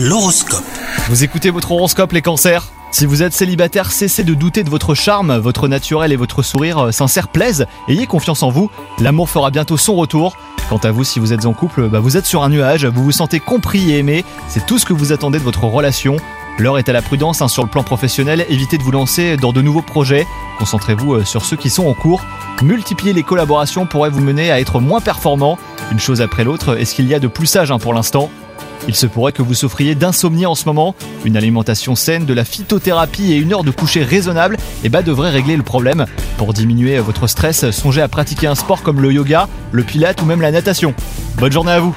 L'horoscope. Vous écoutez votre horoscope les cancers Si vous êtes célibataire, cessez de douter de votre charme, votre naturel et votre sourire euh, sincère plaisent, ayez confiance en vous, l'amour fera bientôt son retour. Quant à vous, si vous êtes en couple, bah, vous êtes sur un nuage, vous vous sentez compris et aimé, c'est tout ce que vous attendez de votre relation. L'heure est à la prudence hein, sur le plan professionnel, évitez de vous lancer dans de nouveaux projets, concentrez-vous euh, sur ceux qui sont en cours. Multiplier les collaborations pourrait vous mener à être moins performant. Une chose après l'autre, est-ce qu'il y a de plus sage hein, pour l'instant? Il se pourrait que vous souffriez d'insomnie en ce moment. Une alimentation saine, de la phytothérapie et une heure de coucher raisonnable eh ben, devrait régler le problème. Pour diminuer votre stress, songez à pratiquer un sport comme le yoga, le pilate ou même la natation. Bonne journée à vous